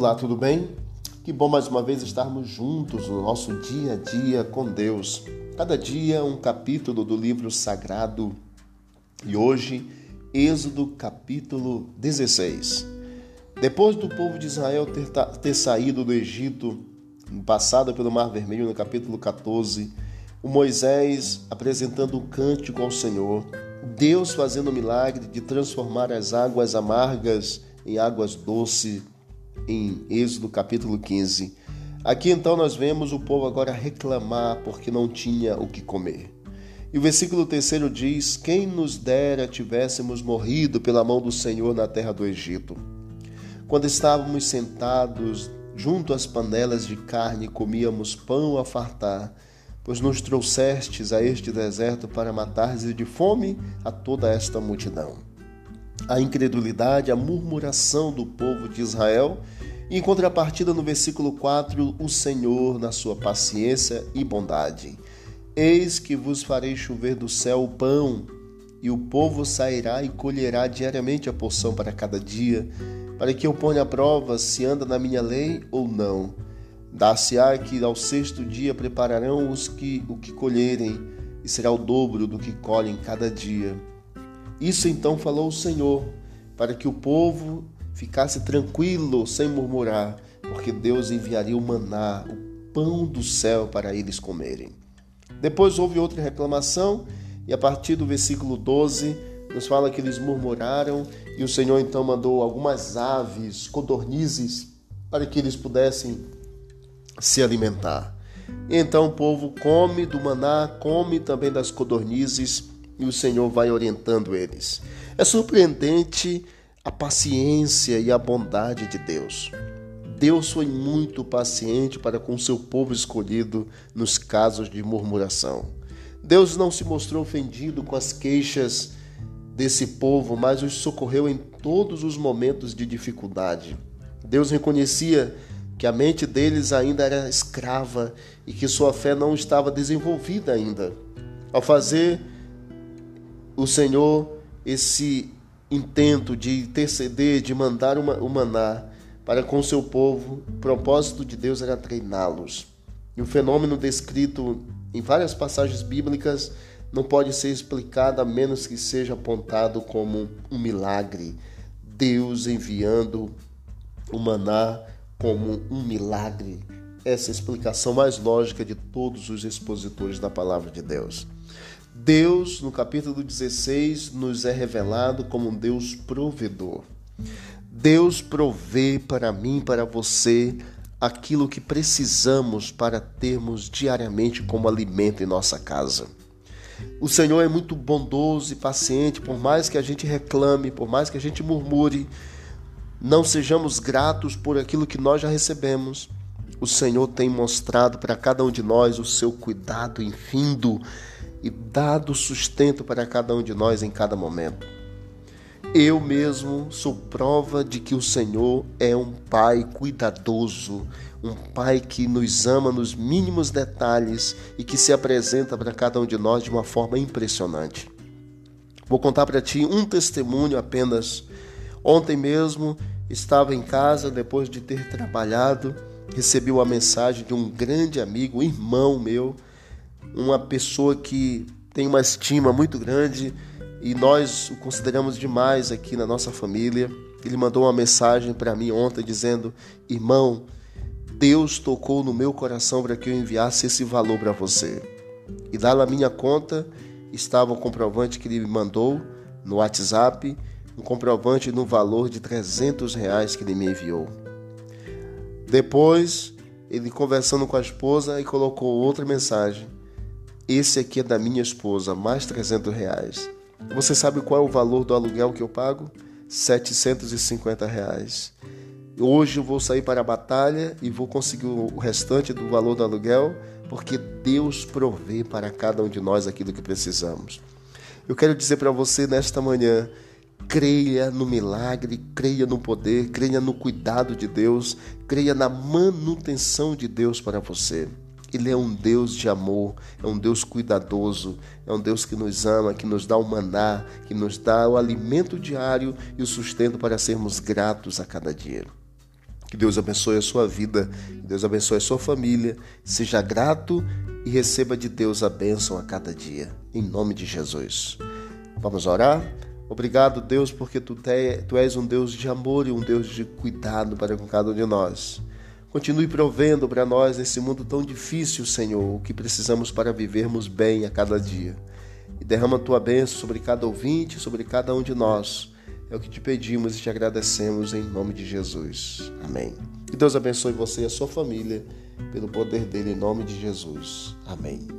Olá, tudo bem? Que bom mais uma vez estarmos juntos no nosso dia a dia com Deus. Cada dia um capítulo do livro sagrado. E hoje, Êxodo capítulo 16. Depois do povo de Israel ter, ter saído do Egito, passado pelo Mar Vermelho no capítulo 14, o Moisés apresentando o um cântico ao Senhor, Deus fazendo o milagre de transformar as águas amargas em águas doces em Êxodo capítulo 15. Aqui então nós vemos o povo agora reclamar porque não tinha o que comer. E o versículo terceiro diz: Quem nos dera tivéssemos morrido pela mão do Senhor na terra do Egito. Quando estávamos sentados junto às panelas de carne, comíamos pão a fartar, pois nos trouxestes a este deserto para matares de fome a toda esta multidão a incredulidade, a murmuração do povo de Israel. E em contrapartida, no versículo 4, o Senhor, na sua paciência e bondade. Eis que vos farei chover do céu o pão, e o povo sairá e colherá diariamente a porção para cada dia, para que eu ponha à prova se anda na minha lei ou não. Dar-se-á que ao sexto dia prepararão os que o que colherem, e será o dobro do que colhem cada dia. Isso então falou o Senhor, para que o povo ficasse tranquilo, sem murmurar, porque Deus enviaria o maná, o pão do céu para eles comerem. Depois houve outra reclamação, e a partir do versículo 12, nos fala que eles murmuraram, e o Senhor então mandou algumas aves, codornizes, para que eles pudessem se alimentar. E então o povo come do maná, come também das codornizes, e o Senhor vai orientando eles. É surpreendente a paciência e a bondade de Deus. Deus foi muito paciente para com seu povo escolhido nos casos de murmuração. Deus não se mostrou ofendido com as queixas desse povo, mas os socorreu em todos os momentos de dificuldade. Deus reconhecia que a mente deles ainda era escrava e que sua fé não estava desenvolvida ainda. Ao fazer o Senhor esse intento de interceder, de mandar uma, o maná para com seu povo, o propósito de Deus era treiná-los. E o fenômeno descrito em várias passagens bíblicas não pode ser explicado a menos que seja apontado como um milagre. Deus enviando o maná como um milagre. Essa é a explicação mais lógica de todos os expositores da palavra de Deus. Deus, no capítulo 16, nos é revelado como um Deus provedor. Deus provê para mim, para você, aquilo que precisamos para termos diariamente como alimento em nossa casa. O Senhor é muito bondoso e paciente, por mais que a gente reclame, por mais que a gente murmure, não sejamos gratos por aquilo que nós já recebemos. O Senhor tem mostrado para cada um de nós o seu cuidado infindo e dado sustento para cada um de nós em cada momento. Eu mesmo sou prova de que o Senhor é um Pai cuidadoso, um Pai que nos ama nos mínimos detalhes e que se apresenta para cada um de nós de uma forma impressionante. Vou contar para ti um testemunho apenas. Ontem mesmo estava em casa depois de ter trabalhado, recebi uma mensagem de um grande amigo, irmão meu, uma pessoa que tem uma estima muito grande e nós o consideramos demais aqui na nossa família. Ele mandou uma mensagem para mim ontem dizendo: Irmão, Deus tocou no meu coração para que eu enviasse esse valor para você. E lá na minha conta estava o comprovante que ele me mandou no WhatsApp, um comprovante no valor de 300 reais que ele me enviou. Depois, ele conversando com a esposa e colocou outra mensagem. Esse aqui é da minha esposa, mais 300 reais. Você sabe qual é o valor do aluguel que eu pago? 750 reais. Hoje eu vou sair para a batalha e vou conseguir o restante do valor do aluguel, porque Deus provê para cada um de nós aquilo que precisamos. Eu quero dizer para você nesta manhã, creia no milagre, creia no poder, creia no cuidado de Deus, creia na manutenção de Deus para você. Ele é um Deus de amor, é um Deus cuidadoso, é um Deus que nos ama, que nos dá o maná, que nos dá o alimento diário e o sustento para sermos gratos a cada dia. Que Deus abençoe a sua vida, que Deus abençoe a sua família. Seja grato e receba de Deus a bênção a cada dia, em nome de Jesus. Vamos orar? Obrigado, Deus, porque tu, te, tu és um Deus de amor e um Deus de cuidado para com cada um de nós. Continue provendo para nós nesse mundo tão difícil, Senhor, o que precisamos para vivermos bem a cada dia. E derrama a tua bênção sobre cada ouvinte, sobre cada um de nós é o que te pedimos e te agradecemos em nome de Jesus. Amém. Que Deus abençoe você e a sua família pelo poder dele em nome de Jesus. Amém.